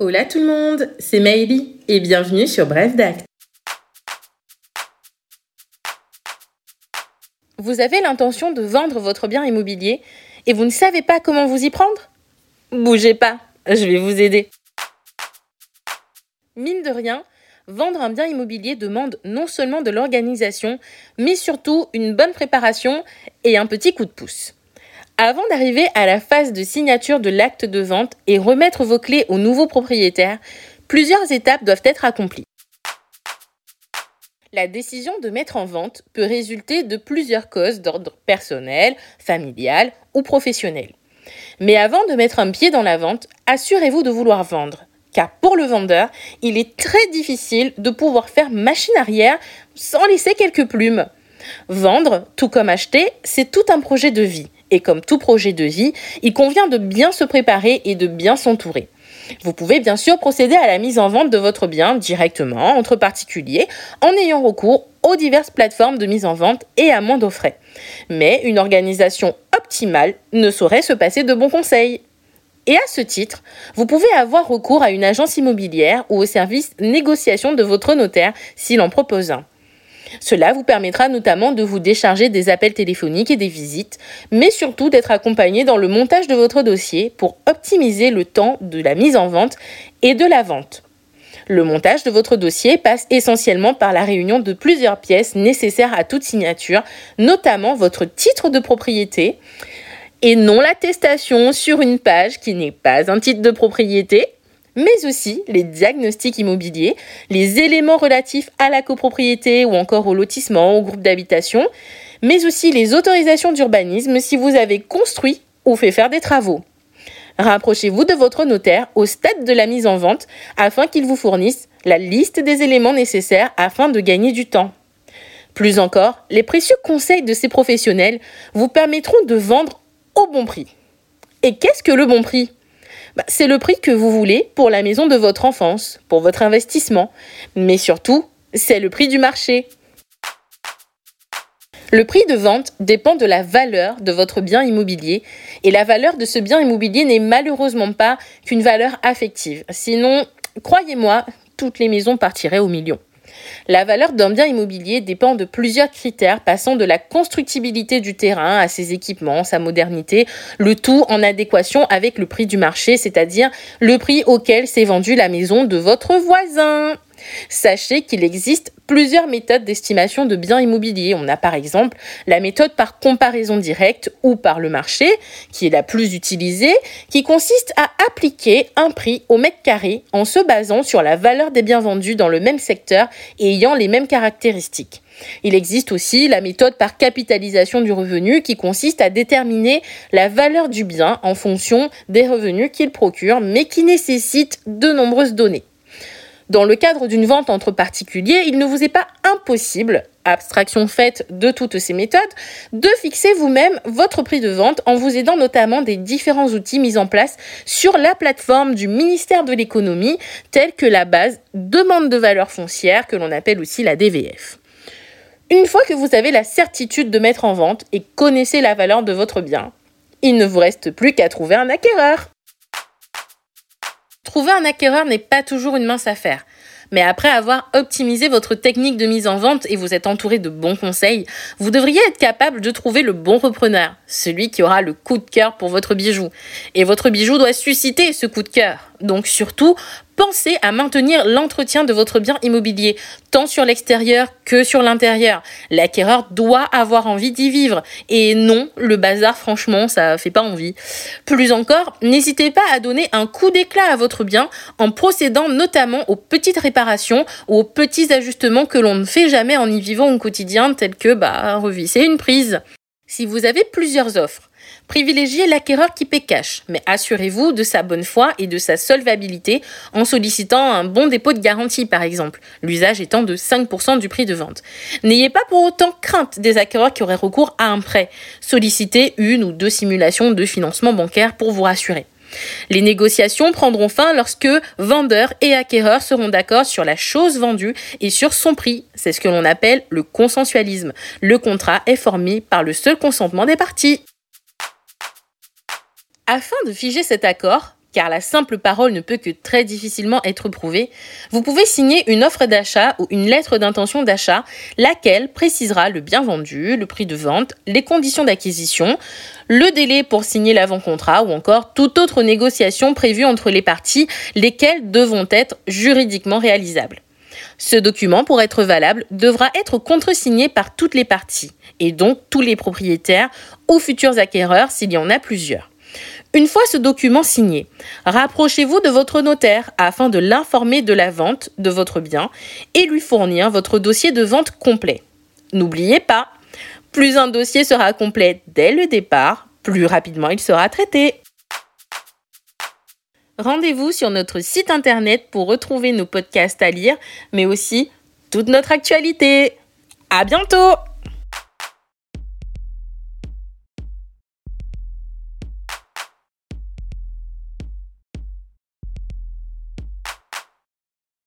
Hola tout le monde, c'est Maëlie et bienvenue sur Bref d'Acte. Vous avez l'intention de vendre votre bien immobilier et vous ne savez pas comment vous y prendre? Bougez pas, je vais vous aider. Mine de rien, vendre un bien immobilier demande non seulement de l'organisation, mais surtout une bonne préparation et un petit coup de pouce. Avant d'arriver à la phase de signature de l'acte de vente et remettre vos clés au nouveau propriétaire, plusieurs étapes doivent être accomplies. La décision de mettre en vente peut résulter de plusieurs causes d'ordre personnel, familial ou professionnel. Mais avant de mettre un pied dans la vente, assurez-vous de vouloir vendre. Car pour le vendeur, il est très difficile de pouvoir faire machine arrière sans laisser quelques plumes. Vendre, tout comme acheter, c'est tout un projet de vie. Et comme tout projet de vie, il convient de bien se préparer et de bien s'entourer. Vous pouvez bien sûr procéder à la mise en vente de votre bien directement entre particuliers en ayant recours aux diverses plateformes de mise en vente et à moindre frais. Mais une organisation optimale ne saurait se passer de bons conseils. Et à ce titre, vous pouvez avoir recours à une agence immobilière ou au service négociation de votre notaire s'il en propose un. Cela vous permettra notamment de vous décharger des appels téléphoniques et des visites, mais surtout d'être accompagné dans le montage de votre dossier pour optimiser le temps de la mise en vente et de la vente. Le montage de votre dossier passe essentiellement par la réunion de plusieurs pièces nécessaires à toute signature, notamment votre titre de propriété, et non l'attestation sur une page qui n'est pas un titre de propriété, mais aussi les diagnostics immobiliers, les éléments relatifs à la copropriété ou encore au lotissement, au groupe d'habitation, mais aussi les autorisations d'urbanisme si vous avez construit ou fait faire des travaux. Rapprochez-vous de votre notaire au stade de la mise en vente afin qu'il vous fournisse la liste des éléments nécessaires afin de gagner du temps. Plus encore, les précieux conseils de ces professionnels vous permettront de vendre au bon prix. Et qu'est-ce que le bon prix? Bah, c'est le prix que vous voulez pour la maison de votre enfance, pour votre investissement. Mais surtout, c'est le prix du marché. Le prix de vente dépend de la valeur de votre bien immobilier et la valeur de ce bien immobilier n'est malheureusement pas qu'une valeur affective. Sinon, croyez-moi, toutes les maisons partiraient au million. La valeur d'un bien immobilier dépend de plusieurs critères passant de la constructibilité du terrain à ses équipements, sa modernité, le tout en adéquation avec le prix du marché, c'est-à-dire le prix auquel s'est vendue la maison de votre voisin. Sachez qu'il existe plusieurs méthodes d'estimation de biens immobiliers. On a par exemple la méthode par comparaison directe ou par le marché, qui est la plus utilisée, qui consiste à appliquer un prix au mètre carré en se basant sur la valeur des biens vendus dans le même secteur et ayant les mêmes caractéristiques. Il existe aussi la méthode par capitalisation du revenu qui consiste à déterminer la valeur du bien en fonction des revenus qu'il procure mais qui nécessite de nombreuses données. Dans le cadre d'une vente entre particuliers, il ne vous est pas impossible, abstraction faite de toutes ces méthodes, de fixer vous-même votre prix de vente en vous aidant notamment des différents outils mis en place sur la plateforme du ministère de l'économie, tels que la base demande de valeur foncière, que l'on appelle aussi la DVF. Une fois que vous avez la certitude de mettre en vente et connaissez la valeur de votre bien, il ne vous reste plus qu'à trouver un acquéreur. Trouver un acquéreur n'est pas toujours une mince affaire. Mais après avoir optimisé votre technique de mise en vente et vous êtes entouré de bons conseils, vous devriez être capable de trouver le bon repreneur, celui qui aura le coup de cœur pour votre bijou. Et votre bijou doit susciter ce coup de cœur. Donc surtout, pensez à maintenir l'entretien de votre bien immobilier, tant sur l'extérieur que sur l'intérieur. L'acquéreur doit avoir envie d'y vivre. Et non, le bazar, franchement, ça fait pas envie. Plus encore, n'hésitez pas à donner un coup d'éclat à votre bien en procédant notamment aux petites réparations ou aux petits ajustements que l'on ne fait jamais en y vivant au quotidien, tels que bah, revisser une prise. Si vous avez plusieurs offres, Privilégiez l'acquéreur qui paie cash, mais assurez-vous de sa bonne foi et de sa solvabilité en sollicitant un bon dépôt de garantie par exemple, l'usage étant de 5% du prix de vente. N'ayez pas pour autant crainte des acquéreurs qui auraient recours à un prêt. Sollicitez une ou deux simulations de financement bancaire pour vous rassurer. Les négociations prendront fin lorsque vendeur et acquéreur seront d'accord sur la chose vendue et sur son prix. C'est ce que l'on appelle le consensualisme. Le contrat est formé par le seul consentement des parties. Afin de figer cet accord, car la simple parole ne peut que très difficilement être prouvée, vous pouvez signer une offre d'achat ou une lettre d'intention d'achat, laquelle précisera le bien vendu, le prix de vente, les conditions d'acquisition, le délai pour signer l'avant-contrat ou encore toute autre négociation prévue entre les parties, lesquelles devront être juridiquement réalisables. Ce document, pour être valable, devra être contresigné par toutes les parties, et donc tous les propriétaires ou futurs acquéreurs s'il y en a plusieurs. Une fois ce document signé, rapprochez-vous de votre notaire afin de l'informer de la vente de votre bien et lui fournir votre dossier de vente complet. N'oubliez pas, plus un dossier sera complet dès le départ, plus rapidement il sera traité. Rendez-vous sur notre site internet pour retrouver nos podcasts à lire, mais aussi toute notre actualité. À bientôt!